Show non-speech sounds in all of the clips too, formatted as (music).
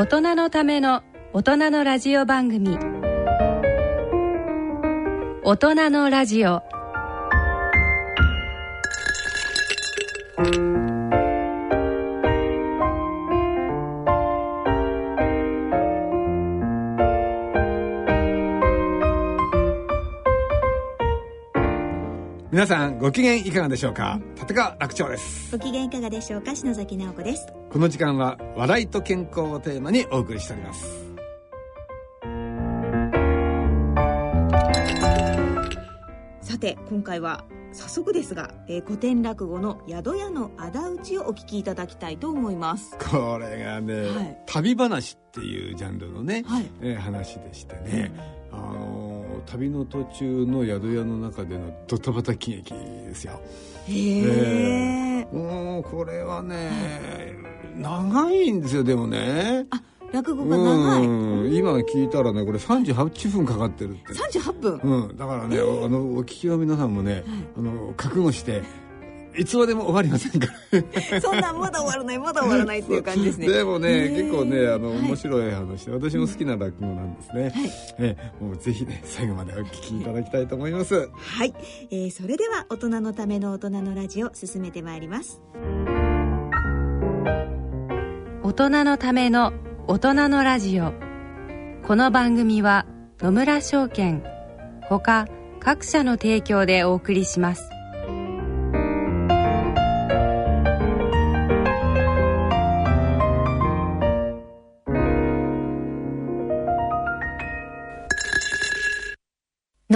大人のための大人のラジオ番組。大人のラジオ。皆さんご機嫌いかがでしょうか？立川楽長です。ご機嫌いかがでしょうか？篠崎直子ですこの時間は笑いと健康をテーマにお送りしております。さて今回は早速ですが、えー、古典落語の宿屋の仇討ちをお聞きいただきたいと思います。これがね、はい、旅話っていうジャンルのね、はい、えー、話でしてね、うん、あ旅の途中の宿屋の中でのドタバタ喜劇ですよ。へえー、もうこれはね、長いんですよでもね。あ落語が長い、今聞いたらねこれ38分かかってるって。38分、うん、だからね、えー、あのお聞きの皆さんもね、はい、あの覚悟していつまでも終わりませんから。(laughs) そんなまだ終わらないまだ終わらないっていう感じですね。でもね結構ねあの、面白い話で私も好きな落語なんですね、はい、えもうぜひね最後までお聞きいただきたいと思います。はい、えー、それでは大人のための大人のラジオ進めてまいります。大人のための大人のラジオ。この番組は野村証券ほか各社の提供でお送りします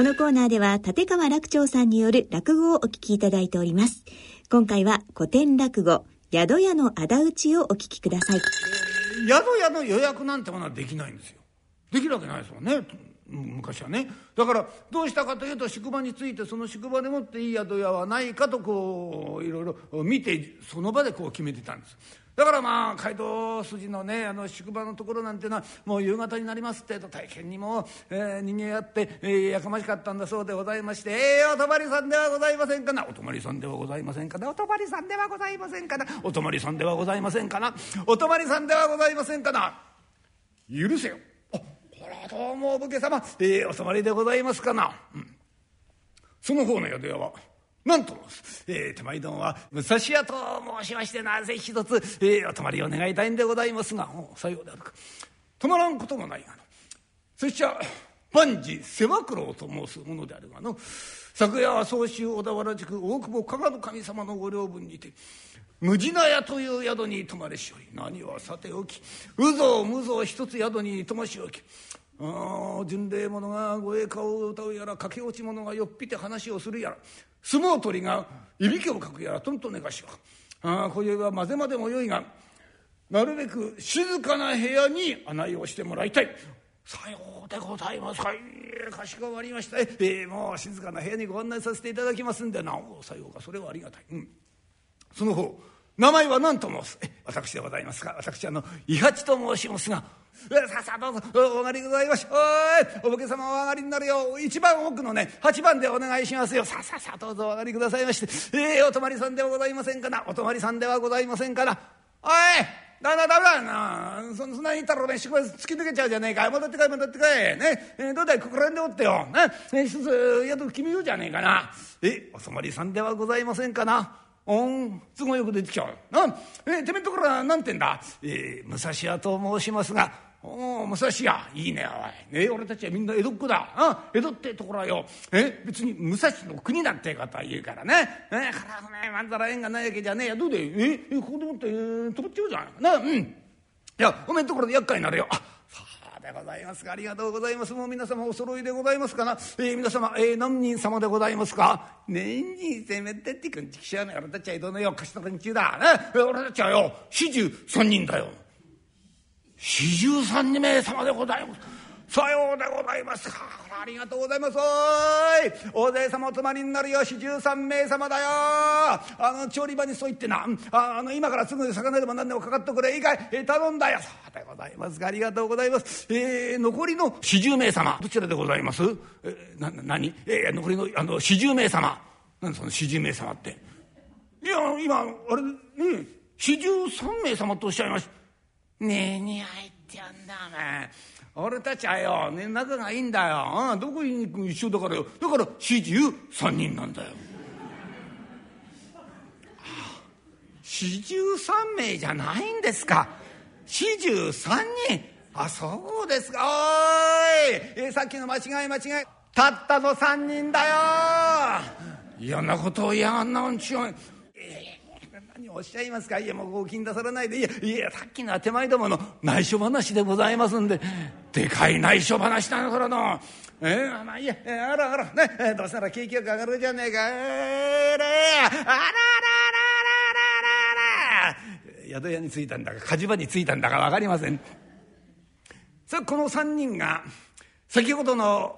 このコーナーでは立川楽長さんによる落語をお聞きいただいております。今回は古典落語宿屋の仇討ちをお聞きください。宿屋の予約なんてものはできないんですよ。できるわけないですもんね。昔はね。だからどうしたかというと宿場についてその宿場でもっていい宿屋はないかとこういろいろ見てその場でこう決めてたんです。だからまあ街道筋のねあの宿場のところなんていうのはもう夕方になりますってと大変にも、えー、人間あって、えー、やかましかったんだそうでございまして「えー、お泊まりさんではございませんかな？お泊まりさんではございませんかな？お泊まりさんではございませんかな？お泊まりさんではございませんかな？お泊まりさんではございませんかな？許せよ」あこれはどうもお武家様、えー、お泊まりでございますかな」うん、その方の宿屋は？なんと、えー、手前どもは武蔵屋と申しましてなぜ一つ、えー、お泊まりを願いたいんでございますがおさようであるか。泊まらんこともないがの。そしちゃ万事世話九郎と申すものであるがの。昨夜は総州小田原宿大久保加賀の神様のご領分にて無地な屋という宿に泊まれしおり何はさておき有象無象一つ宿に泊ましおき巡礼者が護衛歌を歌うやら駆け落ち者がよっぴて話をするやら相撲取りがいびきをかくやらとんと寝かしはあ今宵は混ぜまでもよいがなるべく静かな部屋に案内をしてもらいたい。さようでございますか。かしこまりました。えー、もう静かな部屋にご案内させていただきますんでなおさようかそれはありがたい。うん、その方名前は何と申す？私でございますか？私あの伊八と申しますが。さあさあどうぞ。お上がりございまし。おいお武家様お上がりになるよ。一番奥のね8番でお願いしますよ。さあさあさあどうぞお上がりくださいまして。えー、お泊まりさんではございませんかな？お泊まりさんではございませんかな？おいだだだだなそんなに言ったらね宿場突き抜けちゃうじゃねえか。戻ってこい戻ってこい。ね。えー、どうだいここら辺でおってよ。ね、一つ宿決めようじゃねえかな。えお泊まりさんではございませんかな？おん都合よく出てきちゃう。なえてめえところは何てんだ？えー、武蔵屋と申しますが、おお武蔵屋。いいねおい、ね、俺たちはみんな江戸っ子だ。あ江戸ってところはよ。え別に武蔵の国だってことは言うからね。えからねまんざら縁がないわけじゃねえやどうで？ええここでもって、えー、止まっちゃうじゃん。なうん。いやおめんところで厄介になるよ。あでございますかありがとうございます。もう皆様お揃いでございますかな、えー、皆様、えー、何人様でございますか？年にせめてってくんちきしゃね俺たちは江戸のよ貸した連中だ。ね？俺たちはよ四十三人だよ。四十三名様でございます。さようでございます。かありがとうございます。大勢様お泊まりになるよ四十三名様だよ。あの調理場にそう言ってなああの今からすぐ魚でも何でもかかっとくれいいかい、えー、頼んだよ。そうでございますありがとうございます、えー、残りの四十名様どちらでございます？えー、な何？えー、残りのあの四十名様。何その四十名様って。いや今あれね四十三名様とおっしゃいまし。たねえに入ってやんだお前。俺たちはよ、ね、仲がいいんだよ。どこに行く一緒だからよ。だから四十三人なんだよ。四十三名じゃないんですか。四十三人。あ、そうですか。おい、えさっきの間違い間違い。たったの三人だよ。嫌なことを嫌がんなんちゅう。おっしゃいますか？いやもうご金出されないで。いやいやさっきのは手前どもの内緒話でございますんで。でかい内緒話なのからの。え？ー、まあいいやあらあらね。どうしたら景気よく上がるじゃねえか。えー、れあらあらあらあらあら宿屋に着いたんだか火事場に着いたんだか分かりません。さあこの3人が先ほどの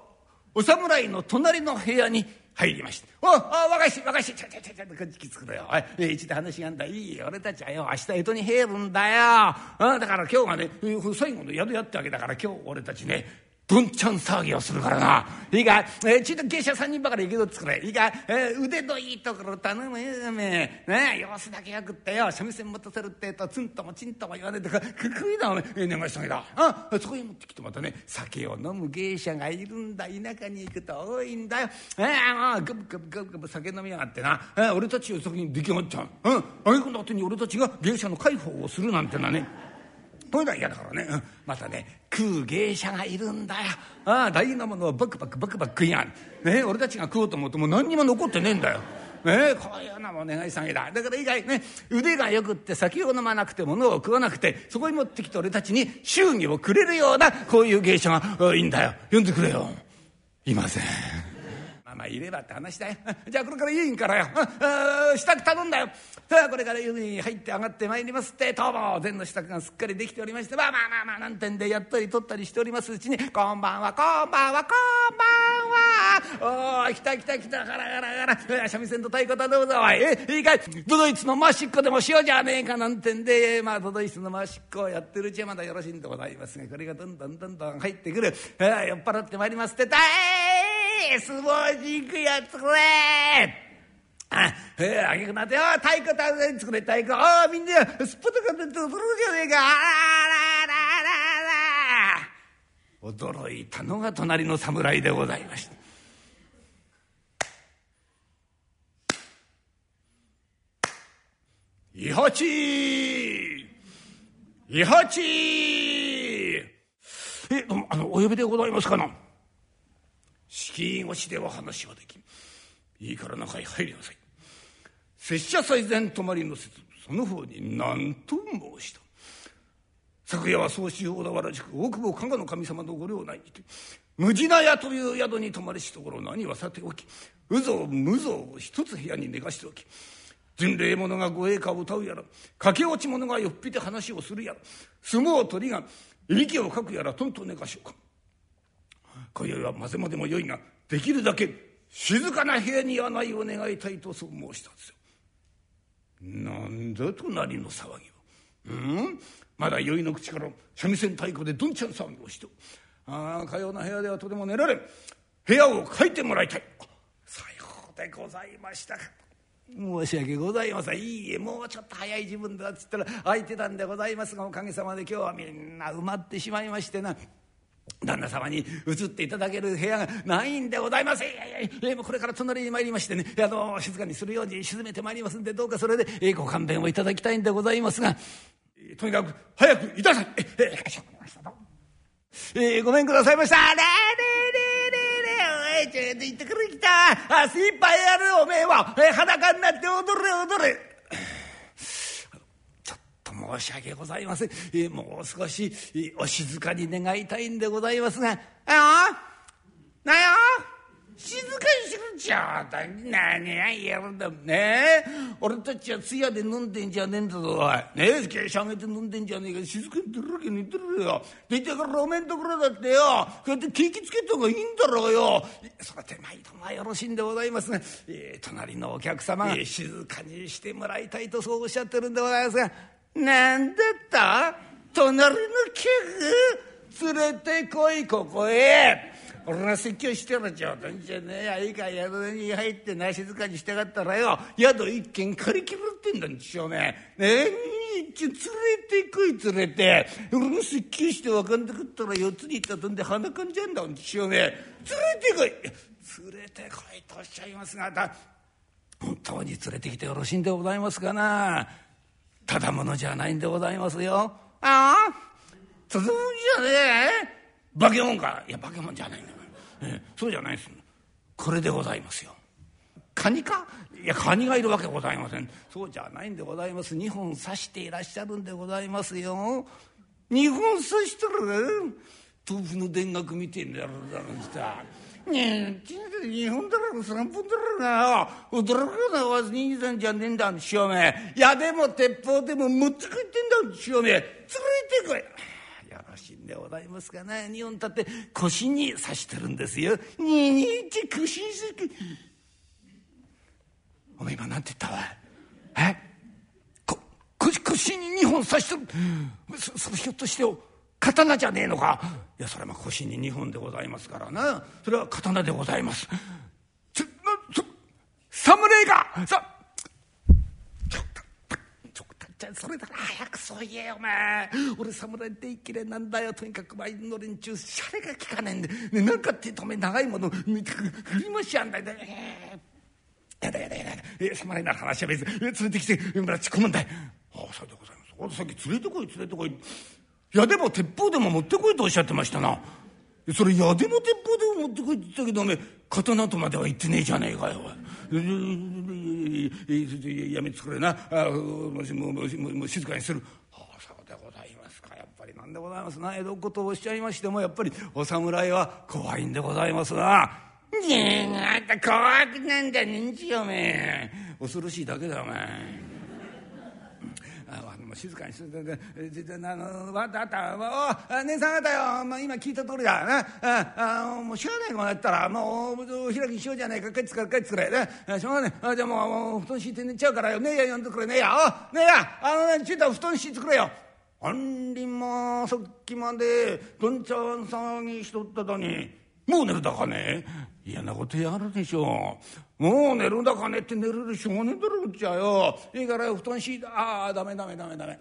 お侍の隣の部屋に入りました「おあ若いし若いしちょちょちょちょこっち来つくれよ。おい一度話があんだ。いい俺たちはよ明日江戸に入るんだよ。あだから今日がね最後の宿やってわけだから今日俺たちねどんちゃん騒ぎをするからな。いいか、えー、ちょっと芸者三人ばかり行けど作れ。いいか、えー、腕のいいところ頼むよ、め。ね様子だけよくってよ、三味線持たせるってえと、ツンともチンとも言わねえとか、くくいだ、おめえ、願い下げだ。あ、そこへ持ってきてまたね、酒を飲む芸者がいるんだ。田舎に行くと多いんだよ。えー、もう、ぐぶぐぶぐぶぐぶ酒飲みやがってな。えー、俺たちを先に出来上がっちゃう。うん。あげくの後に俺たちが芸者の介抱をするなんてのはね。こういうのは嫌だからね、うん、またね食う芸者がいるんだよ。ああ大事なものをバクバクバクバク食いやがる、ね、俺たちが食おうと思うともう何にも残ってねえんだよ。ね、こういうのも願い下げだ。だから以外ね腕がよくって酒を飲まなくて物を食わなくてそこに持ってきて俺たちに祝儀をくれるようなこういう芸者がいいんだよ。呼んでくれよ。いません。まあいればって話だよ。(laughs) じゃあこれから家にからよ。(laughs) 支度頼んだよ。さ (laughs) あこれから湯に入って上がってまいりますって。とも前の支度がすっかりできておりまして。まあまあまあまあなんてんでやったり取ったりしております。うちに「こんばんはこんばんはこんばんは」おお来た来た来たガラガラガラ三味線と太鼓頼むぞおい。えいいかい。都ドイツのマシッコでもしようじゃねえかなんてんで。まあ都ドイツのマシッコをやってるうちはまだよろしいんでございますがこれがどんどんどんどん入ってくる。酔っ払ってまいりますって「だい相撲に行くやつこれ!」あ、えー、あげくなって、あ太鼓たく作れ、太鼓。ああ、みんな、すっぽとかって踊るじゃねえか。あららららら驚いたのが隣の侍でございました。いはちいはちえ、あの、お呼びでございますかな？敷居越しでは話はできん。いいから中へ入りなさい。拙者最前泊まりの説その方に何と申した昨夜は宗州小田原宿大久保加賀の神様のご領内にて無地な屋という宿に泊まりしところ何はさておき有象無象を一つ部屋に寝かしておき巡礼者が護衛歌を歌うやら駆け落ち者がよっぴて話をするやら相撲取りがいびきをかくやらとんと寝かしようか今宵は混ぜまでもよいができるだけ静かな部屋にはないを願いたいとそう申したんですよ。なんだ隣の騒ぎは。うん？まだ酔いの口から三味線太鼓でどんちゃん騒ぎをして。ああかような部屋ではとても寝られん。部屋を書いてもらいたい。さようでございましたか。申し訳ございません。いいえもうちょっと早い自分だっつったら空いてたんでございますがおかげさまで今日はみんな埋まってしまいましてな。旦那様に移っていただける部屋がないんでございます。えー、これから隣に参りましてね、あの、静かにするように沈めてまいりますんで、どうかそれで、ご勘弁をいただきたいんでございますが、とにかく早くいたさい。えー、えー、えー、ごめんくださいました。れれれれれ、おい、ちょっと行ってくれきた。あ、精一杯やるおめえは、えー、裸になって踊れ踊れ。申し訳ございません。えもう少し、お静かに願いたいんでございますが、ああ？なよ静かにしろちょう何が言えるんだ。ねえ？俺たちは通夜で飲んでんじゃねえんだぞおい。ねえ？芸者上げて飲んでんじゃねえか。静かに出るわけにいってるよ。でいてから路面ところだってよ。こうやって景気つけた方がいいんだろうよ。その手前ともよろしいんでございますが、えー、隣のお客様が、えー、静かにしてもらいたいとそうおっしゃってるんでございますが。なんだった？隣の客連れてこいここへ。俺が説教してる冗談じゃねえや。いいか宿に入ってな静かにしてかったらよ。宿一軒借り切るってんだんちよね。ねえ連れてこい連れて。俺が説教して分かんなかったら四つに行ったとんで鼻かんじゃんだんちよね。連れてこい。連れてこいとおっしゃいますが本当に連れてきてよろしいんでございますかな。ただものじゃないんでございますよ。ああ？つづじゃねえ。化け物かいや化け物じゃないんだよ、えそうじゃないですこれでございますよ。カニか？いやカニがいるわけございません。そうじゃないんでございます。2本刺していらっしゃるんでございますよ。2本刺してる？豆腐の田楽みてえにやるだろうさねえ、日本だろ、3分だろな。驚くような、わず兄さんじゃねえんだ、しおめ。矢でも鉄砲でも持ってくってんだ、しおめ。連れてこい。よろしいんでございますがね、日本だって腰に刺してるんですよ。ににって腰に刺して。おめえ今なんて言ったわ。え？こ、腰、腰に2本刺してる。そ、そひょっとして刀じゃねえのか。いやそれは腰に2本でございますからな。それは刀でございます。ちょそ侍かさちょちょちょそれだな早くそう言えよお前。俺侍って一気れなんだよ。とにかく前の連中シャレが利かねえんで、ね、なんかってとめ長いもの振りましやんだよ、えー、やだやだやだえー、侍なら話は別に。連れてきて村ち込むんだよああそうでございます。さっき連れてこい連れてこい。矢でも鉄砲でも持ってこいとおっしゃってましたな。それ矢でも鉄砲でも持ってこいって言ったけどおめ刀とまでは言ってねえじゃねえかよ。やめてくれなあもしももしも静かにする。ああそうでございますかやっぱりなんでございますな江戸っ子とおっしゃいましてもやっぱりお侍は怖いんでございますな。ねえあんた怖くなんだねんちよおめえ恐ろしいだけだお前。も静かにしてあのわあったお姉さん方よ、まあ、今聞いた通りだ。なああもうしょうがないもんやったらもう開きしようじゃないか。帰ってくれ帰ってくれ。ね。しょうがない。あじゃあもう布団敷いて寝ちゃうからよねえや呼んでくれ。ねえや。おねえや。あのねちょっと布団敷いてくれよ。あんりまさっきまでどんちゃん騒ぎしとったのに。もう寝るだかね。嫌なことやるでしょう。もう寝るんだかねって寝るでしょうがねえだろうっちゃよ。いいから布団敷いた。ああ、ダメダメダメダメ。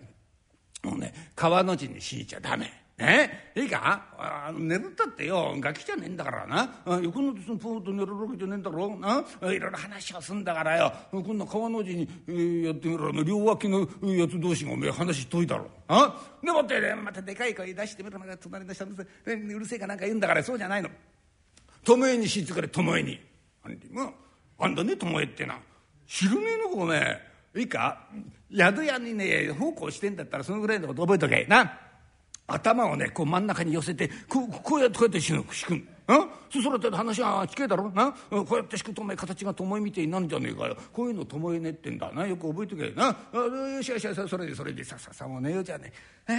もうね、川の字に敷いちゃダメ。ね？いいか？あ寝るったってよガキじゃねえんだからな横のそのポーと寝るわけじゃねえんだろな？いろいろ話をすんだからよこんな川の字に、えー、やってみろ両脇のやつ同士がおめえ話遠いだろあ？でもって、ね、またでかい声出してみろ隣の人うるせえかなんか言うんだからそうじゃないの。巴にしつかれ巴に。あんもあんだね巴ってな。知るねえのかおめえいいか？宿屋にね奉公してんだったらそのぐらいのこと覚えとけ。な。頭をねこう真ん中に寄せてこうこうやってこうやって敷く敷くん。そそらって話は聞けだろ？な。こうやって敷くとお前形が巴みてえになんじゃねえかよ。こういうの巴ねってんだな。よく覚えとけ。な。よしよしよしそれでそれでさささもう寝ようじゃね。え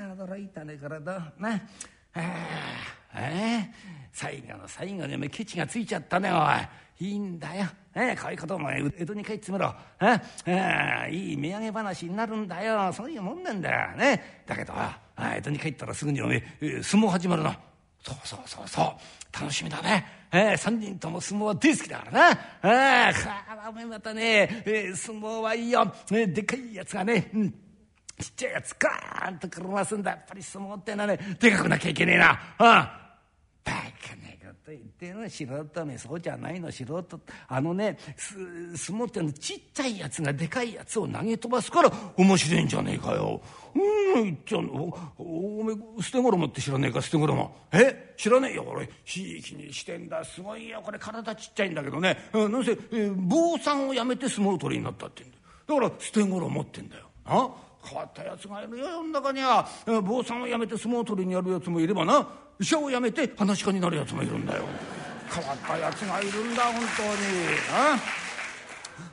あ驚いたね体。な。あえ最後の最後にお前ケチがついちゃったねおいいいんだよ、えー、こういうことお前江戸に帰ってみろ、ええいい土産話になるんだよそういうもんなんだよねだけど江戸に帰ったらすぐにおめえ相撲始まるなそうそうそうそう楽しみだね。えー、3人とも相撲は大好きだからな。ああ、お前またね、えー、相撲はいいよ。えー、でかいやつがね、うん、ちっちゃいやつガーンと車すんだ。やっぱり相撲ってのはね、でかくなきゃいけねえな。ああバカなこと言ってんの素人めそうじゃないの素人。あのね相撲ってのちっちゃいやつがでかいやつを投げ飛ばすから面白いんじゃねえかよ。うん言っちゃうのおおめ捨て衣って知らねえか捨て衣え？知らねえよ俺。ひいきにしてんだ。すごいよこれ。体ちっちゃいんだけどね。なんせ、え坊さんをやめて相撲取りになったって言うんだだから捨て衣ってんだよ。あ？変わったやつがいるよ世の中には。坊さんを辞めて相撲取りにやるやつもいればな。医者を辞めて話し家になるやつもいるんだよ。変わったやつがいるんだ本当に。あ？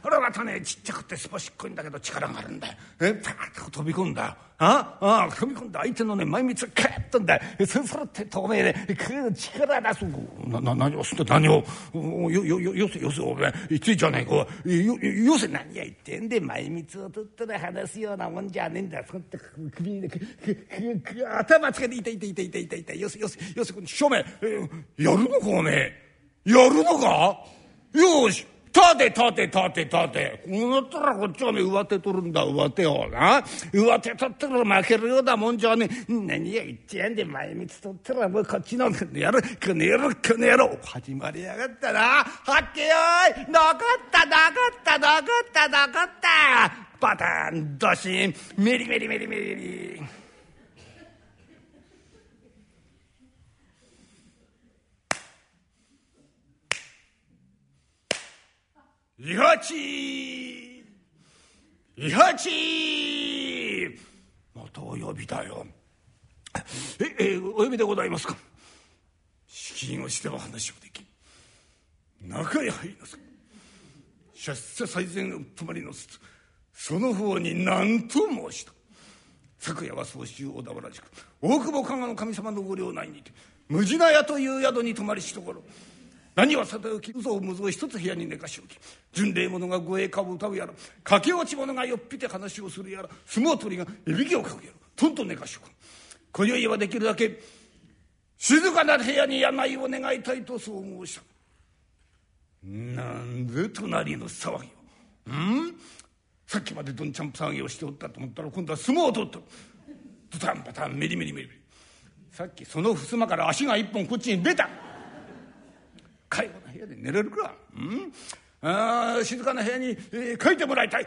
これまたねちっちゃくてすばしっこいんだけど力があるんだよ。え？パーッと飛び込んだ。あ？あ？飛び込んだ。相手のね前みつカッとんだそれそれって透明で力出す。なな何をすんだ？何を？よよよよせよせお前ついちゃねえか。よよせ何や言ってんで前みつを取ったら話すようなもんじゃねえんだそんな首に頭つけて痛い痛い痛い痛い痛い痛い。よせよせよせ正面。やるのかおめえ。やるのか？よし立て立て立て立てこうなったらこっちはね上手取るんだ上手をな。上手取ったら負けるようなもんじゃね何や言ってやんで前道取ったらもうこっちのこの野郎この野郎この野郎。始まりやがったな。はっけよい。なかったなかったなかったなかった。バタンドシン。メリメリメリメリメリ。イハチイハチまたお呼びだよ。え、え、お呼びでございますか？資金をしては話をでき。ん中へ入りなさい。出世最善を泊まりのすつ。その方に何と申した。昨夜は総州小田原宿。大久保加賀の神様のご領内にて無地な屋という宿に泊まりしところ。何はさておき嘘を無造一つ部屋に寝かしおき巡礼者が護衛歌を歌うやら駆け落ち者がよっぴて話をするやら相撲取りがいびきをかくやらとんと寝かしおく。今宵はできるだけ静かな部屋に病を願いたいとそう申した。なんで隣の騒ぎを？うん？さっきまでどんちゃん騒ぎをしておったと思ったら今度は相撲を取ったドタンバタンメリメリメリメリ。さっきその襖から足が一本こっちに出た。介護な部屋で寝れるか、うん、あ静かな部屋に、えー、書いてもらいたい。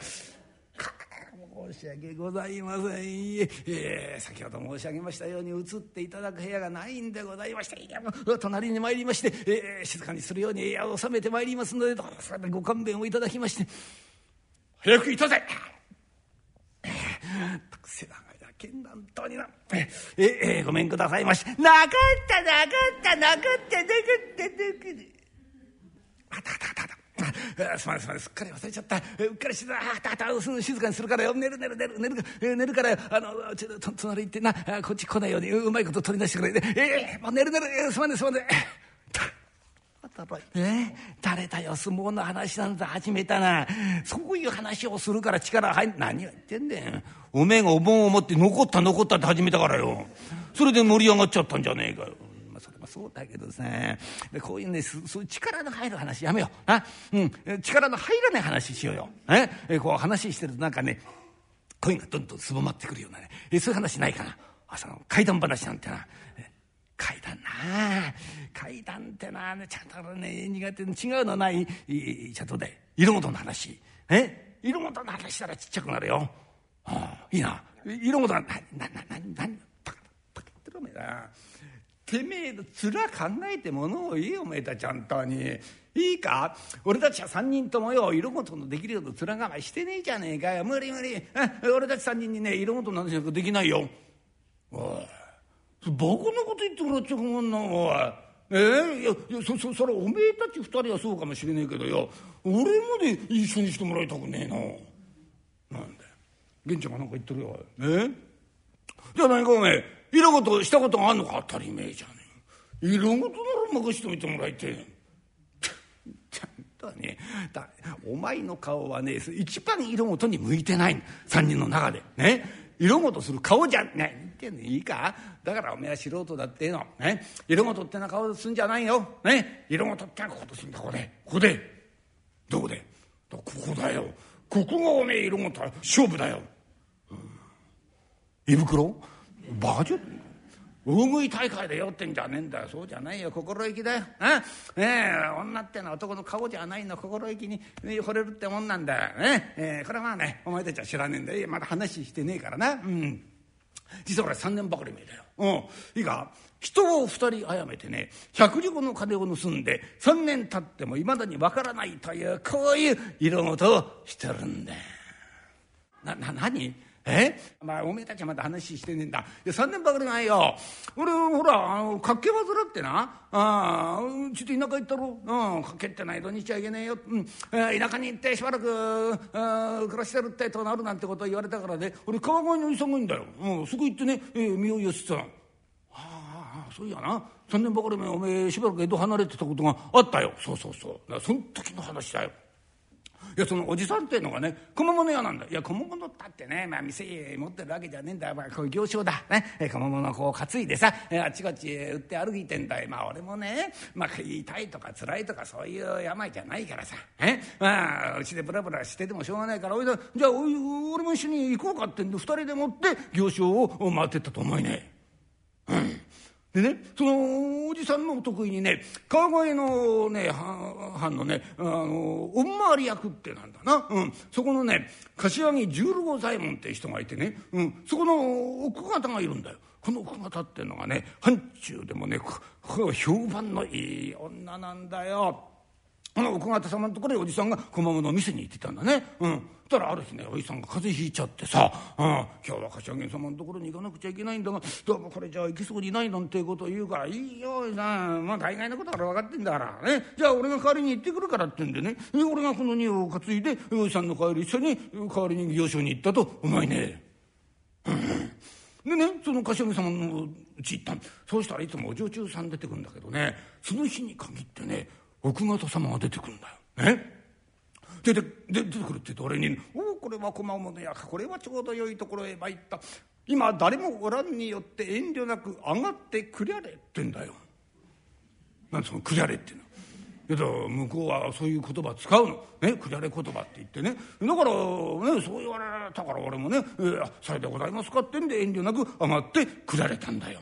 申し訳ございません、え。ー、先ほど申し上げましたように移っていただく部屋がないんでございまして。いや隣に参りまして、えー、静かにするように部屋を収めてまいりますのでどうぞご勘弁をいただきまして。早くいたせたくせ長いな剣南東になええー、ごめんくださいまし。なかったなかったなかった。なかったなかったあたたたた。すまないすまないすっかり忘れちゃった。うっかりしてた。あたた静かにするからよ。寝る寝る寝る寝る寝るからあのちょっと隣行ってな。こっち来ないようにうまいこと取り出してくれええー、もう寝る寝る。すまんねすまんねえ、誰だよ相撲の話なんだ始めたな。そういう話をするから力入ん何を言ってんだよおめえがお盆を持って残った残ったって始めたからよ。それで盛り上がっちゃったんじゃねえかよ。そうだけどさ。こういうねそういう力の入る話やめよう。な、うん、力の入らない話しようよ。え？こう話してるとなんかね声がどんどんすぼまってくるようなね。えそういう話ないかな。朝の怪談話なんてな。階段な。階段ってなちゃんとね苦手違うのない。ちゃんとね色事の話。え？色事の話したらちっちゃくなるよ。はあ、いいな。色事ななななななパカパカってろめな。てめえの面考えてものを言えよおめえたちゃんとに。いいか？俺たちは三人ともよ色事のできるような面構えしてねえじゃねえかよ無理無理俺たち三人にね色事なんてできないよ。おいバカなこと言ってもらっちゃ困んなおい。えー、いやいやそそそれおめえたち二人はそうかもしれねえけどよ俺まで一緒にしてもらいたくねえな。なんだよ源ちゃんが何か言ってるよ。え？じゃあ何かおめえ色事したことがあんのか当たり前じゃねえ。色事なら任しておいてもらいてえ。ちゃんとねだお前の顔はね一番色事に向いてない3人の中で。ね。色事する顔じゃね言ってんのいいか。だからおめえは素人だっての、ね、色事ってな顔すんじゃないよ、ね、色事ってのはことすんだ。ここで。ここで。どこで？ここだよ。ここがおめえ色事勝負だよ、うん、胃袋？バカじゃ大食い大会で酔ってんじゃねえんだよそうじゃないよ心意気だよ、ねえ女ってのは男の顔じゃないの心意気に、ね、惚れるってもんなんだよ、ねえー、これはまあねお前たちは知らねえんだよまだ話してねえからなうん実は俺3年ばかり前だようんいいか人を2人殺めてね百両の金を盗んで3年経ってもいまだにわからないというこういう色事をしてるんだなな何え？まあおめえたちはまだ話してねえんだ。いや3年ばかりないよ。俺ほらあのかっけ患ってな。あちょっと田舎行ったろ、うん、かけってないとにちゃいけねえよ、うん、田舎に行ってしばらく暮らしてるってとなるなんてこと言われたからね。俺川越に急ぐんだよ、うん、すぐ行ってね、えー、身を寄せてたの。ああそういやな。3年ばかり前おめえしばらく江戸離れてたことがあったよ。そうそうそう。その時の話だよ。いやそのおじさんっていうのがね小物屋なんだ。いや小物ったってね、まあ、店持ってるわけじゃねえんだ、まあ、こういう行商だ、ね、小物をこう担いでさあちこち売って歩いてんだよまあ俺もね、まあ、痛いとか辛いとかそういう病じゃないからさ。えまあうちでブラブラしててもしょうがないからおいだじゃあ俺も一緒に行こうかってんで2人でもって行商を回ってったと思いね。うん。でねそのおじさんのお得意にね川越のね藩のねあの御回り役ってなんだな、うん、そこのね柏木十郎左衛門って人がいてね、うん、そこの奥方がいるんだよ。この奥方っていうのがね藩中でもね評判のいい女なんだよ。あの奥方様のところにおじさんが小間物を店に行ってたんだね。うん。たらある日ねおじさんが風邪ひいちゃってさ「うん、今日は柏木様のところに行かなくちゃいけないんだがどうもこれじゃあ行きそうにないなんてことを言うから「いいよおじさん。まあ大概のことから分かってんだからね。じゃあ俺が代わりに行ってくるから」ってんでね。俺がこの荷を担いでおじさんの帰り一緒に代わりに行商に行ったとお前ね。でねその柏木様のうち行ったんそうしたらいつもお女中さん出てくるんだけどねその日に限ってね奥方様が出てくるんだよ。ね？出て出てくるって言うと俺に「おおこれは駒物やこれはちょうど良いところへ参った今誰もおらんによって遠慮なく上がってくりゃれ」ってんだよ。なんその「くりゃれ」っていうの？けど向こうはそういう言葉使うの「ね？くりゃれ言葉」って言ってねだからねそう言われたから俺もね「えー、されでございますか」ってんで遠慮なく上がってくられたんだよ。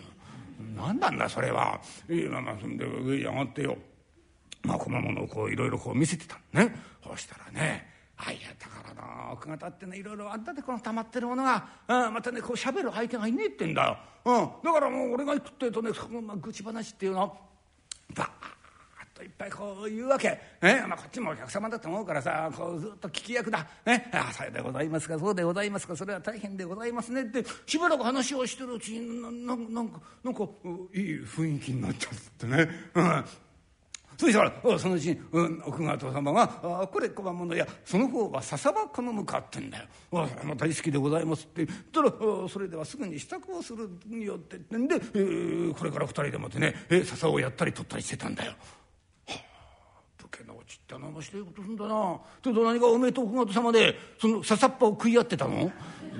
何なんだそれは。いいまあまあそんで上に上がってよ。まあ小物をこういろいろこう見せてたね。そしたらねあいやだからな奥方ってねいろいろあんたでこの溜まってるものが、うん、またねこう喋る相手がいねえってんだよ、うん、だからもう俺が行くってえとねその、まあ、愚痴話っていうのバーッといっぱいこう言うわけ、ねまあ、こっちもお客様だと思うからさこうずっと聞き役だ「ね、ああさようでございますかそうでございますかそれは大変でございますね」ってしばらく話をしてるうちになななんかなんかいい雰囲気になっちゃってね、うん、そしたらそのうちに、うん、奥方様が「あこれ小判物やその方は笹ば好むか」ってんだよ「それも大好きでございます」って言ったら「それではすぐに支度をするによって」ってんで、えー、これから二人でもってね、えー、笹をやったり取ったりしてたんだよ。はあ武家のうちって面白いことすんだな。と何がおめえと奥方様でその笹っぱを食い合ってたの？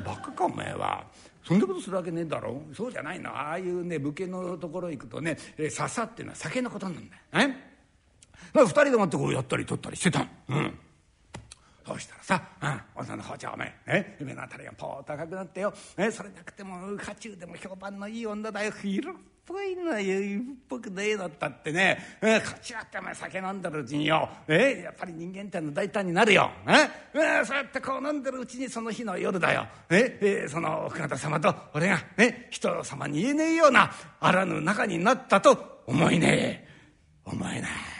バカかお前は。そんなことするわけねえだろそうじゃないのああいうね武家のところ行くとね、えー、笹ってのは酒のことなんだよ。ね二人でもってこうやったり取ったりしてたうん。そうしたらさ、うん、女の包丁おめ、ね、夢のあたりがポーッと赤くなってよ、ね、それなくても家中でも評判のいい女だよ。色っぽいのよ色っぽくねえのったってね、えこっちだってお前酒飲んでるうちによ、えやっぱり人間っての大胆になるよ、ねえそうやってこう飲んでるうちにその日の夜だよ、ええその奥方様と俺が、ね、人様に言えねえようなあらぬ仲になったと思いねえ。思えない。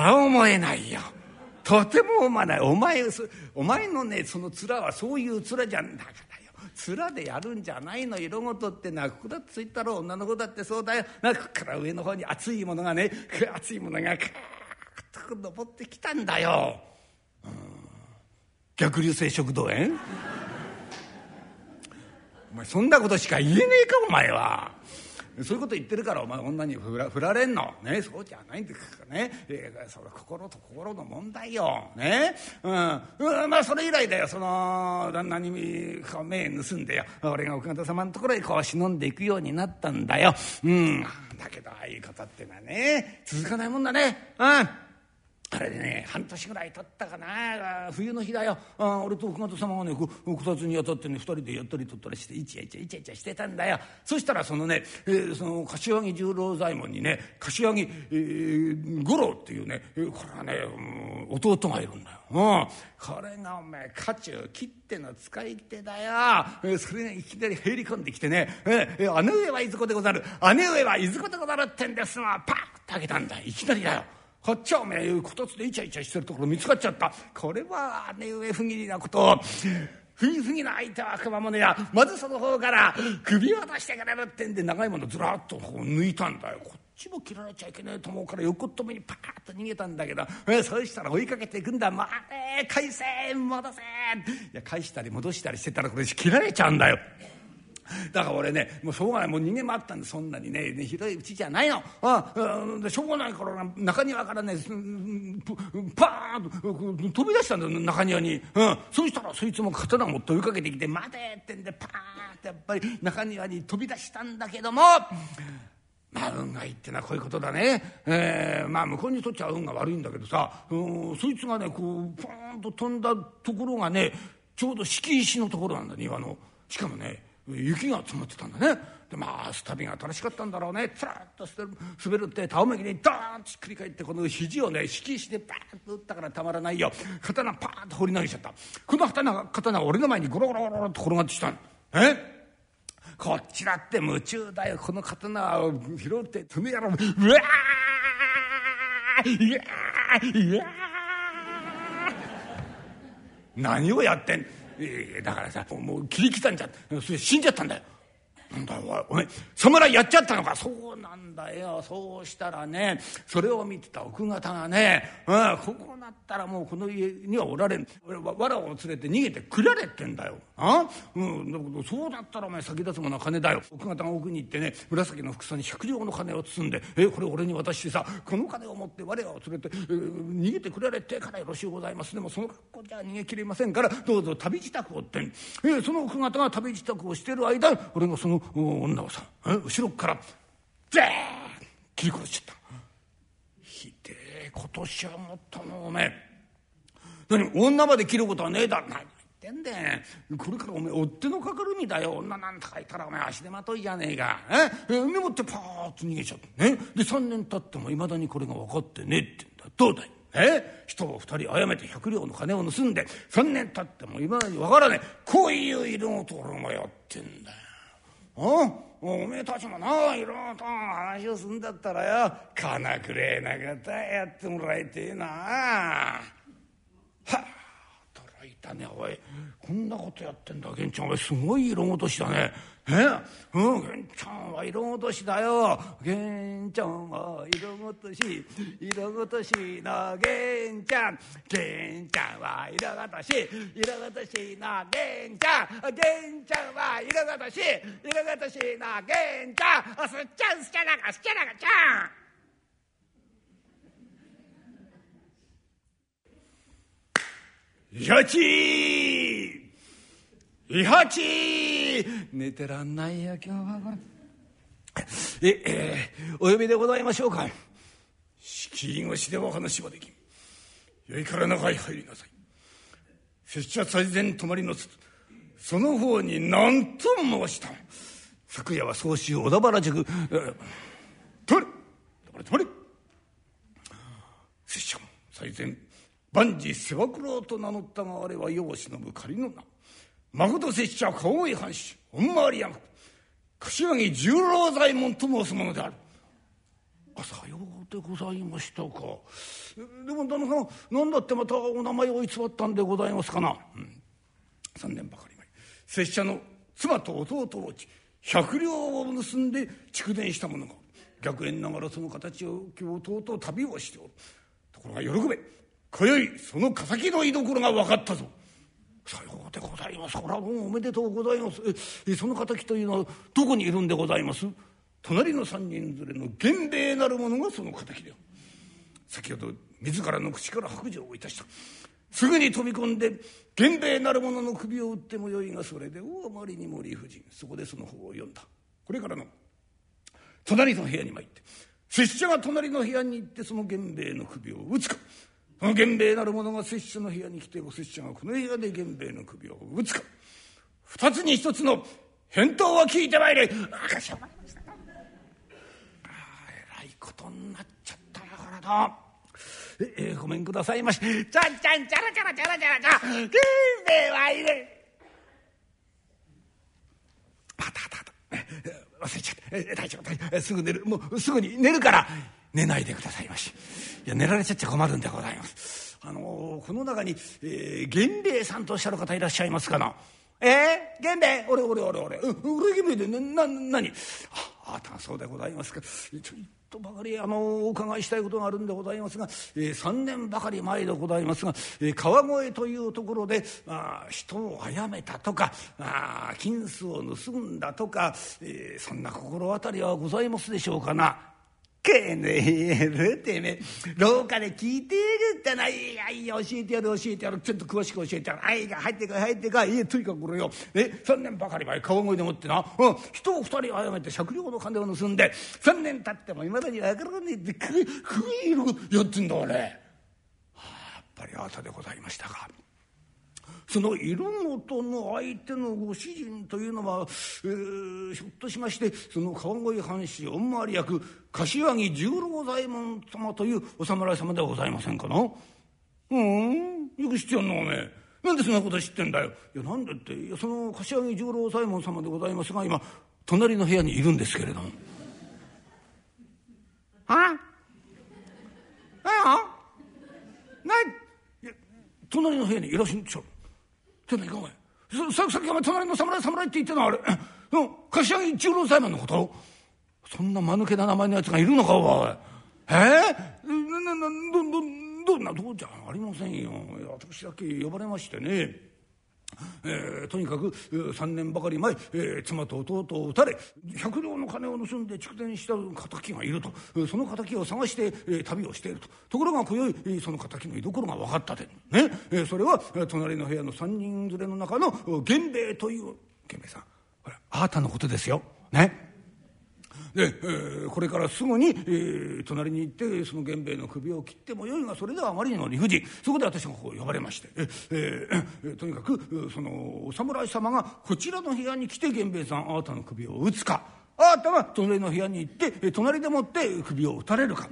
は思えないよ。とても思わない。お前、お前のね、その面はそういう面じゃんだからよ。面でやるんじゃないの色ごとってなここだっついたろ女の子だってそうだよなこっから上の方に熱いものがね熱いものがカーッと登ってきたんだよ。うん逆流性食道炎？お前そんなことしか言えねえかお前は。そういうこと言ってるからお前女に振ら振られんの。ねそうじゃないんでかね、えー、それ心と心の問題よ。ね。うん、うん、まあそれ以来だよ。その旦那に目盗んでよ。俺が奥方様のところへこう忍んでいくようになったんだよ。うん。だけどああいうことってのはね続かないもんだね。うん。あれでね半年ぐらい経ったかな。冬の日だよ。あ俺と奥方様がねここたつに当たってね2人でやったりとったりしてイチャイチャイチャイチャしてたんだよ。そしたらそのね、えー、その柏木十郎左衛門にね柏木、えー、五郎っていうねこれはね、うん、弟がいるんだよ、うん、これがお前家中切っての使い手だよ、えー、それがいきなり入り込んできてね「えー、姉上はいずこでござる。姉上はいずこでござる」ってんですわパッと開けたんだいきなりだよ。こっちはおめえこたつでイチャイチャしてるところ見つかっちゃった。これは姉上不義理なこと。をふぎふぎな相手は熊物やまずその方から首を出してくれるってんで長いものずらっとこう抜いたんだよ。こっちも切られちゃいけないと思うから横っ飛びにパーッと逃げたんだけど。えそうしたら追いかけていくんだ「待て返せ戻せ!」いや返したり戻したりしてたらこれ切られちゃうんだよ。だから俺ねもうしょうがない。もう逃げ回ったんでそんなにね。広いうちじゃないの。ああしょうがない。から中庭からねパーンと飛び出したんだよ。中庭に、うん、そしたらそいつも刀を持って追いかけてきて「待て!」ってんでパーンってやっぱり中庭に飛び出したんだけども。まあ運がいいってのはこういうことだね、えー、まあ向こうにとっちゃ運が悪いんだけどさ、うん、そいつがねこうポーンと飛んだところがねちょうど敷石のところなんだ庭の。しかもね雪が積もってたんだね。でまあスタビが新しかったんだろうね。つらっと滑るってタオメギにドーンとひっくり返ってこの肘をね敷石でバーンと打ったからたまらないよ。刀パーンと放り投げちゃった。この刀刀が俺の前にゴロゴロゴロと転がってきたえ？こっちだって夢中だよ。この刀を拾って止めやろう。うわーうわーうわー。何をやってん？だからさもう切り刻んじゃってそれ死んじゃったんだよ。なんだお前侍やっちゃったのか。そうなんだよ。そうしたらねそれを見てた奥方がね、うん、ここなったらもうこの家にはおられん。わらを連れて逃げてくられってんだよ。あ、うん、だけどそうだったらお前先立つものは金だよ。奥方が奥に行ってね紫の服さに百両の金を包んでえこれ俺に渡してさこの金を持って我らを連れて、えー、逃げてくられってからよろしゅうございます。でもその格好じゃ逃げきれませんからどうぞ旅支度をって、えー、その奥方が旅支度をしてる間俺がその女をさ後ろからゼーン切り殺しちゃった。ひでえ今年はもったのおめえ何女まで切ることはねえだろ。何言ってんだこれからおめえ追っ手のかかるみだよ。女なんとかいたらお前足手まといじゃねえか。えでもってパーッと逃げちゃってね。で3年経ってもいまだにこれが分かってねえってんだ。どうだいえ人を二人殺めて百両の金を盗んで3年経ってもいまだに分からねえ。こういう色のところがやってんだよ。おめえたちもないろいろと話をすんだったらよ金くれえな方やってもらいてえな。はっ。たねおい。こんなことやってんだ源ちゃん。おいすごい色ごとしだね。え？うん源ちゃんは色ごとしだよ。源ちゃんは色ごとし色ごとしの源ちゃん。源ちゃんは色ごとし色ごとしの源ちゃん。源ちゃんは色ごとし色ごとしの源ちゃん。すっちゃんすっちゃなかすっちゃなかちゃん。イハチイハチ寝てらんないよ今日はこれ。ええー、お呼びでございましょうか。敷居越しでは話はできん。よいから中へ入りなさい。拙者最前泊まりのつその方に何と申した昨夜は総州小田原宿止まれ。止まれ止まれ。拙者も最前万事世話九郎と名乗ったがあれは世を忍ぶ仮の名まこと拙者顔井藩主御回り山柏木十郎左衛門と申すものである。あさようでございましたか。でも旦那様何だってまたお名前を偽ったんでございますかな。うん、3年ばかり前拙者の妻と弟をち百両を盗んで蓄電した者が逆縁ながらその形を弟旅をしておる。ところが喜べ今宵その敵の居所が分かったぞ。さようでございます。これはもうおめでとうございます。えその敵というのはどこにいるんでございます？隣の三人連れの源兵衛なる者がその敵である。先ほど自らの口から白状をいたした。すぐに飛び込んで源兵衛なる者の首を打ってもよいがそれで大あまりにも理不尽。そこでその方を読んだ。これからの隣の部屋に参って。拙者が隣の部屋に行ってその源兵衛の首を打つか。その源兵衛なる者が拙者の部屋に来てお拙者がこの部屋で源兵衛の首を打つか二つに一つの返答は聞いてまいれあかしこまりましたあえらいことになっちゃったよこれと。ええー、ごめんくださいまし。ちゃんちゃんちゃらちゃらちゃらちゃらちゃ。源兵衛はいる。あたあたあた。忘れちゃった。大丈夫大丈夫。すぐ寝る。もうすぐに寝るから寝ないでくださいまし。いや寝られちゃっちゃ困るんでございます。あのー、この中に、えー、源兵衛さんとおっしゃる方いらっしゃいますかな。えー、源兵衛俺俺俺俺。俺源兵衛でな、な、何？あ、あたそうでございますか。ちょっとばかりあのお伺いしたいことがあるんでございますが、えー、3年ばかり前でございますが、えー、川越というところで、まあ、人を殺めたとかあ金子を盗んだとか、えー、そんな心当たりはございますでしょうかな。けねえるてめえ廊下で聞いてるってないやいや教えてやる教えてやるちょっと詳しく教えてやる。はい入ってか入ってかい。えとにかくこれよ。え3年ばかり前川越でもってな、うん、人を2人殺めて借料の金を盗んで3年経ってもいまだに分からねえって食い食いやってんだ俺、はあ、やっぱりあなたでございましたか。その色元の相手のご主人というのは、えー、ひょっとしましてその川越藩士御回り役柏木十郎左衛門様というお侍様ではございませんかな？うん？よく知ってやんのおめえ。なんでそんなこと知ってんだよ。いやなんでって。いやその柏木十郎左衛門様でございますが今隣の部屋にいるんですけれども。はああ？な隣の部屋にいらっしゃるちょっと行こうお前。ささっきお前隣の侍侍って言ってたのあれ。(coughs) 柏木十郎左衛門のこと？そんな間抜けな名前のやつがいるのかお前。え？ー、なななどどどんなどうじゃ。ありませんよ。私だけ呼ばれましてね。えー、とにかく3年ばかり前、えー、妻と弟を撃たれ百両の金を盗んで蓄電した敵がいると。その敵を探して、えー、旅をしていると。ところが今宵その敵の居所が分かったでね、えー、それは隣の部屋の3人連れの中の源兵衛という源兵衛さん。これあなたのことですよ。ね。で、えー、これからすぐに、えー、隣に行ってその源兵衛の首を切ってもよいがそれではあまりにも理不尽。そこで私がこう呼ばれまして、ええー、とにかくそのお侍様がこちらの部屋に来て源兵衛さんあなたの首を打つか。あなたが隣の部屋に行って隣でもって首を打たれるか。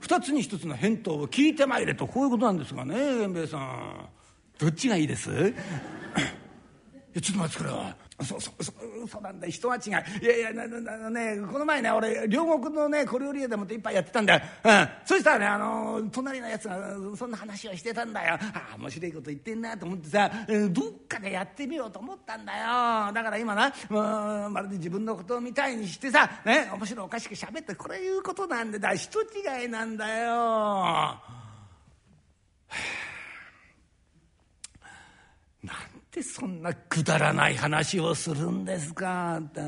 二つに一つの返答を聞いてまいれと。こういうことなんですがね源兵衛さん。どっちがいいです？(coughs) ちょっと待ってくれよそうそうそうそうなんだ。人間違いいやいやななねこの前ね俺両国のね小料理屋でもって一杯やってたんだ。よ、うん、そしたらねあの隣のやつがそんな話をしてたんだよ。ああ面白いこと言ってんなと思ってさどっかでやってみようと思ったんだよ。だから今なもうまるで自分のことみたいにしてさね面白おかしく喋ってこれいうことなんでだ。人違いなんだよ。(sighs) てそんなくだらない話をするんですか」って。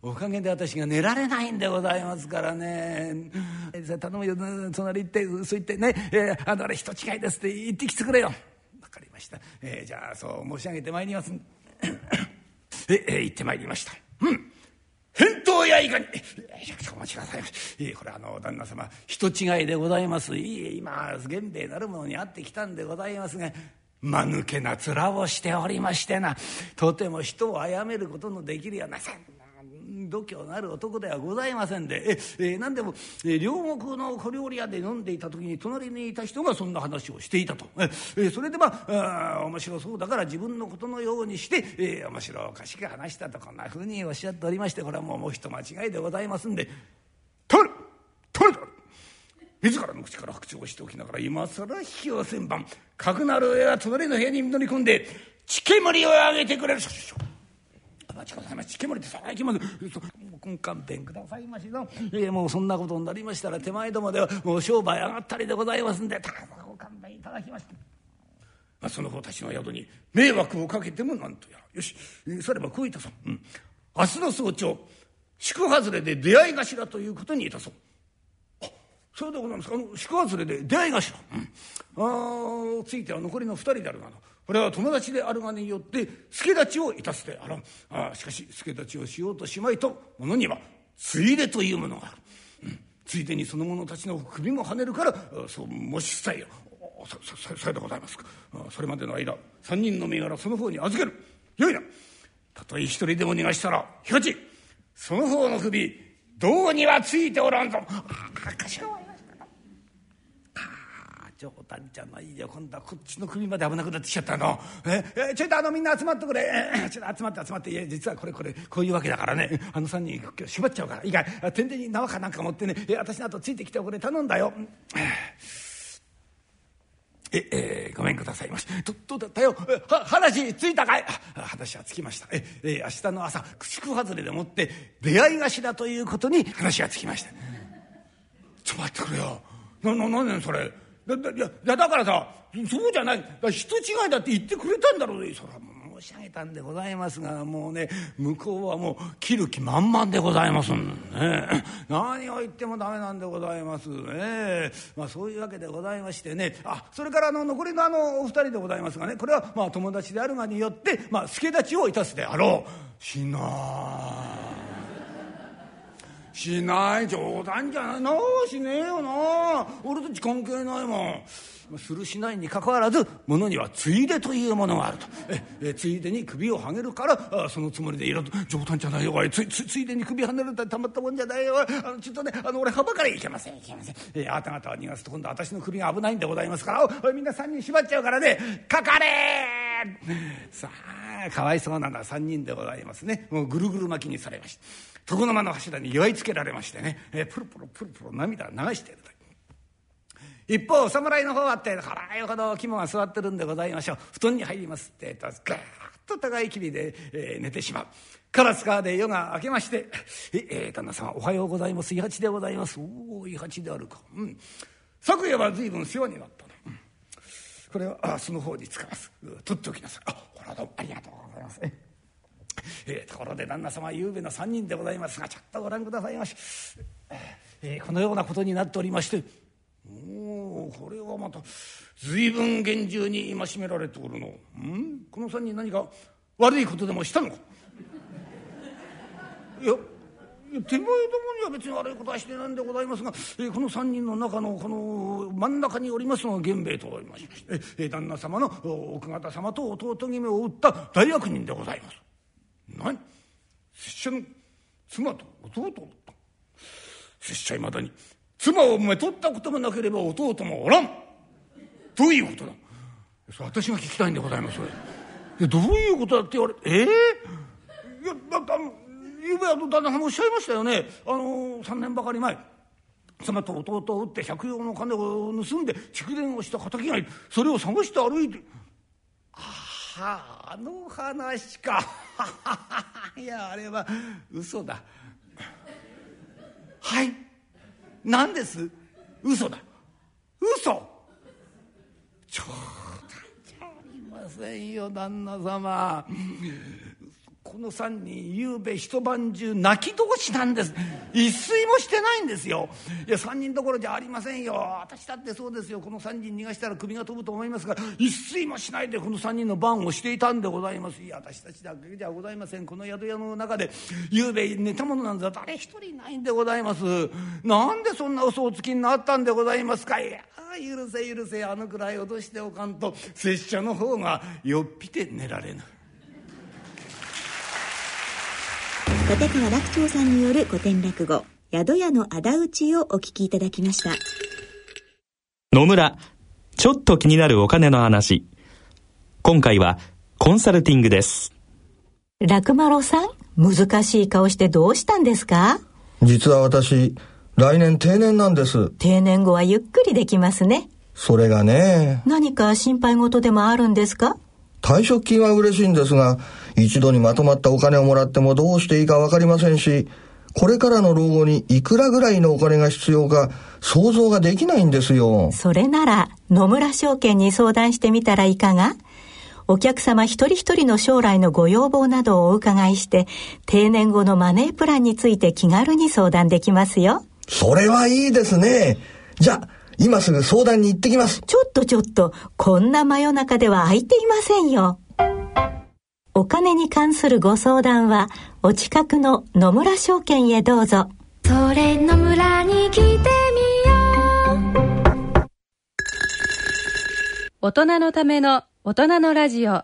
おかげで私が寝られないんでございますからね。頼むよ隣行ってそう言ってね「えー、あのあれ人違いです」って言ってきてくれよ。分かりました、えー、じゃあそう申し上げてまいります。ええー、行ってまいりました。うん。返答やいかに。お待ちくださいいえこれあの旦那様人違いでございます。いいえ今源兵衛なるものに会ってきたんでございますが間抜けな面をしておりましてな。とても人を殺めることのできるようなそんな度胸のある男ではございませんで。ええ何でも、え両国の小料理屋で飲んでいた時に隣にいた人がそんな話をしていたと。ええそれでまああ面白そうだから自分のことのようにして、え面白おかしく話したとこんなふうにおっしゃっておりましてこれはもうもう人間違いでございますんで「自らの口から白鳥をしておきながら今更引き寄せん番かくなる上は隣の部屋に乗り込んで血煙を上げてくれる。待ちくださいまし血煙ってさあ行きますご勘弁くださいましぞ、えー、もうそんなことになりましたら手前どもではもう商売上がったりでございますんでただご勘弁いただきまして。まあ、その子たちの宿に迷惑をかけてもなんとやよし、えー、そればこういたそう、うん、明日の早朝宿外れで出会い頭ということにいたそう。それでございます。あの宿外れで出会い頭、うん、あついては残りの2人であるがな。これは友達であるがによって助太刀をいたすであらん。あしかし助太刀をしようとしまいと者にはついでというものがある、うん、ついでにその者たちの首もはねるからそうもしさえよそそそれでございますか。それまでの間3人の身柄その方に預ける。よいな。たとえ一人でも逃がしたらひかちその方の首胴にはついておらんぞ。ああかしこまりましたあ冗談じゃないよ今度はこっちの首まで危なくなってきちゃったのええちょいとあのみんな集まってくれちょっと集まって集まっていや実はこれこれこういうわけだからねあの3人今日縛っちゃうからいいか天然に縄かなんか持ってね私の後ついてきておれ頼んだよ。え、えー、ごめんくださいまし。ど、どうだったよ。は、話ついたかい話はつきました。え、えー、明日の朝、駆逐外れでもって出会い頭ということに話がつきました。ちょっと待ってくれよ。な、な、なんそれ。だ、だ、いや、だからさ、そうじゃない。人違いだって言ってくれたんだろう。そらもう。申し上げたんでございますがもうね向こうはもう切る気満々でございますんね (laughs) 何を言ってもダメなんでございますねまあそういうわけでございましてねあそれからあの残りのあのお二人でございますがねこれはまあ友達であるがによってまあ助立ちをいたすであろうしないしない冗談じゃないなしねえよな。俺たち関係ないもん。するしないにかかわらずものにはついでというものがあると。ええついでに首をはげるからあそのつもりでいろと冗談じゃないよ。おいつついでに首はねるってたまったもんじゃないよ。あのちょっとねあの俺はばからいけませんいけません、えあなた方は逃がすと今度私の首が危ないんでございますから。おいみんな3人縛っちゃうからね。かかれさあかわいそうなのは3人でございますね。もうぐるぐる巻きにされました床の間の柱に祝いつけられましてね、えプルプルプルプル涙流していると一方侍の方はって腹よほど肝が座ってるんでございましょう。布団に入りますってとガーッと高い霧で、えー、寝てしまう。からつかで夜が明けまして「ええー、旦那様おはようございます。伊八でございます」「おお伊八であるか」うん「昨夜は随分世話になった、これはあその方に使います。取っておきなさい。あほらどうもありがとうございます」えー、ところで旦那様ゆうべの3人でございますがちょっとご覧くださいまし、えー、このようなことになっておりましておおこれはまた随分厳重に戒められておるの。ん？この3人何か悪いことでもしたのか？いや手前どもには別に悪いことはしてないんでございますが、えー、この3人の中のこの真ん中におりますのが源兵衛とおりまして、えー、旦那様の奥方様と弟君を撃った大悪人でございます。何拙者の妻と弟を撃った。拙者いまだに妻をめとったこともなければ弟もおらん。どういうことだ。それ私が聞きたいんでございます。どういうことだって言われええー、あの旦那さんおっしゃいましたよね。あの3年ばかり前。妻と弟を撃って百両の金を盗んで蓄電をした敵がいる。それを探して歩いて。あああの話か。(laughs) いやあれは嘘だ。はい。何です？嘘だ。嘘。冗談じゃありませんよ旦那様。この3人ゆうべ一晩中泣き通しなんです。一睡もしてないんですよ。いや3人どころじゃありませんよ。私だってそうですよ。この3人逃がしたら首が飛ぶと思いますから一睡もしないでこの3人の番をしていたんでございます。いや私たちだけじゃございません。この宿屋の中でゆうべ寝たものなんざ誰一人いないんでございます。なんでそんな嘘をつきになったんでございますか。いや許せ許せ。あのくらい脅しておかんと拙者の方がよっぴて寝られぬ。立川楽長さんによる古典落語、宿屋の仇討ちをお聞きいただきました。野村、ちょっと気になるお金の話。今回はコンサルティングです。楽丸さん、難しい顔してどうしたんですか？実は私、来年定年なんです。定年後はゆっくりできますね。それがね。何か心配事でもあるんですか？退職金は嬉しいんですが、一度にまとまったお金をもらってもどうしていいかわかりませんし、これからの老後にいくらぐらいのお金が必要か想像ができないんですよ。それなら野村証券に相談してみたらいかが？お客様一人一人の将来のご要望などをお伺いして、定年後のマネープランについて気軽に相談できますよ。それはいいですね。じゃあ、今すぐ相談に行ってきます。ちょっとちょっと、こんな真夜中では空いていませんよ。お金に関するご相談は、お近くの野村証券へどうぞ。それ野村に来てみよう。大人のための大人のラジオ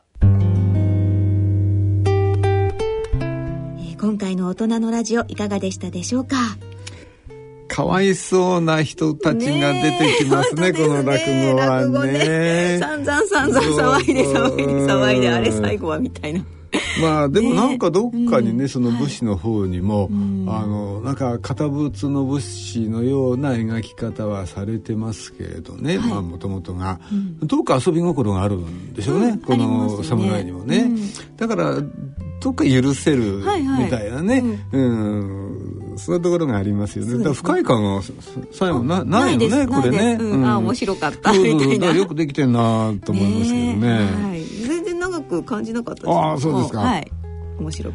今回の大人のラジオいかがでしたでしょうか？かわいそうな人たちが出てきますね、ねこの落語はね。ね散々散々騒いで騒いで騒いで、あれ最後はみたいな。まあでもなんかどっかにね、その武士の方にも、あのなんか堅物の武士のような描き方はされてますけれどね、まあもともとが、どうか遊び心があるんでしょうね、この侍にもね、だからどっか許せるみたいなね、うんそういうところがありますよね。だ不快感が最後なないよねこれね。あ面白かったみたいな。よくできてるなと思いますけどね。全然長く感じなかったああそうですか。はい。面白く。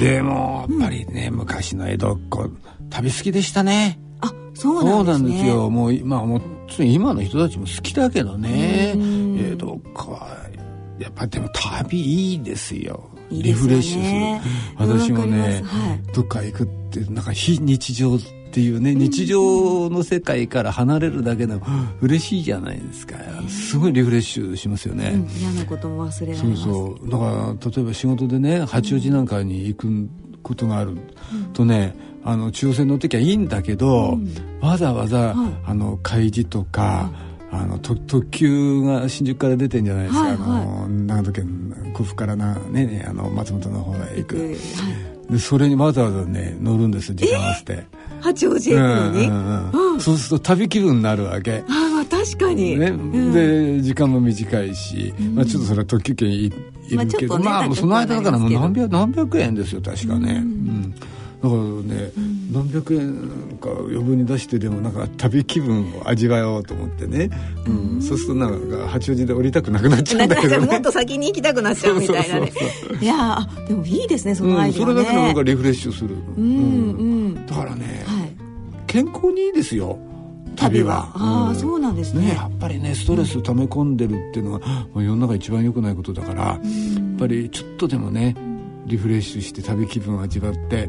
でもやっぱりね、昔の江戸っ子旅好きでしたね。あそうなんですよ。もう今もう今の人たちも好きだけどね。江戸っ子はやっぱでも旅いいですよ。リフレッシュする。私もね、はい、どっか行くってなんか非日常っていうね、日常の世界から離れるだけでも (gasps) 嬉しいじゃないですか。すごいリフレッシュしますよね。うん、嫌なことも忘れられます。そうそう。だから例えば仕事でね、八王子なんかに行くことがあるとね、うん、あの中央線乗ってきゃいいんだけど、うん、わざわざ、はい、あの開示とか。あの特急が新宿から出てんじゃないですか、はいはい、あの長野県甲府からな、ね、あの松本の方へ行く、はい、でそれにわざわざね乗るんです時間合わせて。八王子駅に、うんうんうん、そうすると旅気分になるわけ。あまあ確かに、ね、うん、で時間も短いし、うん、まあ、ちょっとそれは特急券いいるけど、まあ、ね、まあその間だからもう何百何百円ですよ確かね、うんだからね、うん、何百円か余分に出してでもなんか旅気分を味わおうと思ってね、うん、そうするとなんか八王子で降りたくなくなっちゃうんだけど、ね、(laughs) もっと先に行きたくなっちゃうみたいなね。いやでもいいですねそのアイデア、ね、それだけで僕はリフレッシュする、うん、うん、だからね、はい、健康にいいですよ旅は。ああ、うん、そうなんですね、ね、やっぱりねストレス溜め込んでるっていうのは、うん、世の中一番良くないことだから、やっぱりちょっとでもねリフレッシュして旅気分を味わって、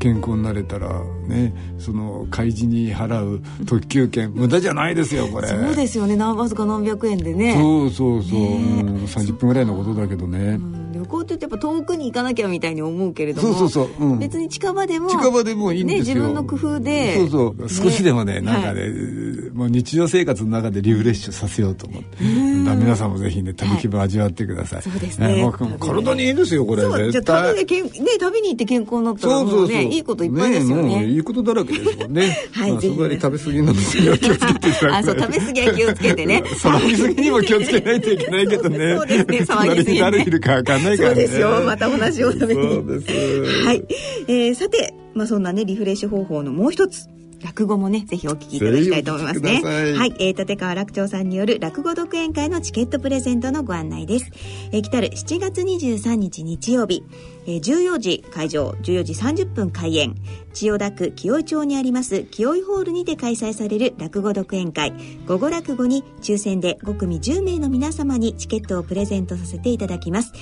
健康になれたらねその開示に払う特急券無駄じゃないですよこれ。そうですよね。わずか何百円でね。そうそうそう、ね、うん、30分ぐらいのことだけどね、うん旅行って言ってやっぱ遠くに行かなきゃみたいに思うけれどもそうそうそう、うん、別に近場でも近場でもいいんですよ、ね、自分の工夫で。そうそう、少しでもねなんかね、はい、もう日常生活の中でリフレッシュさせようと思って。皆さんもぜひね旅気分味わってください、はい、そうですね、もう体にいいですよこれ。そうじゃ旅でけん、ね、旅に行って健康になったらもうねいいこといっぱいですよね。いいことだらけですもんね。(laughs) はい、まあ、そこに食べ過ぎのには気をつけていただあそう食べ過ぎは気をつけてね。騒ぎすぎにも気をつけないといけないけどね。(laughs) そうですね騒ぎすぎ、ね、誰いるか分かんないね。そうですよ。また同じお食べに。そうです。はい、えー、さてまあそんなねリフレッシュ方法のもう一つ。落語もね、ぜひお聞きいただきたいと思いますね。はい、えー、立川楽長さんによる落語独演会のチケットプレゼントのご案内です。えー、来たる7月23日日曜日、えー、14時会場、14時30分開演、千代田区清井町にあります清井ホールにて開催される落語独演会、午後落語に抽選で5組10名の皆様にチケットをプレゼントさせていただきます。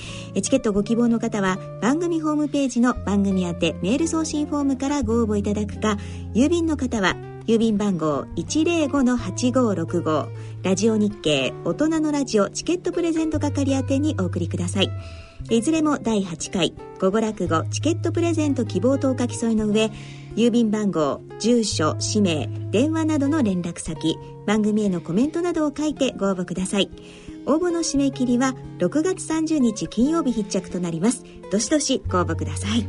チケットご希望の方は番組ホームページの番組宛てメール送信フォームからご応募いただくか、郵便の方は郵便番号105-8565ラジオ日経大人のラジオチケットプレゼント係宛にお送りください。いずれも第8回。午後落語チケットプレゼント希望とお書き添えの上郵便番号住所氏名電話などの連絡先番組へのコメントなどを書いてご応募ください。応募の締め切りは6月30日金曜日必着となります。どしどしご応募ください。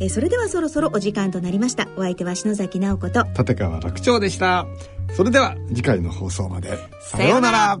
えそれではそろそろお時間となりました。お相手は篠崎直子と立川楽長でした。それでは次回の放送まで。さようなら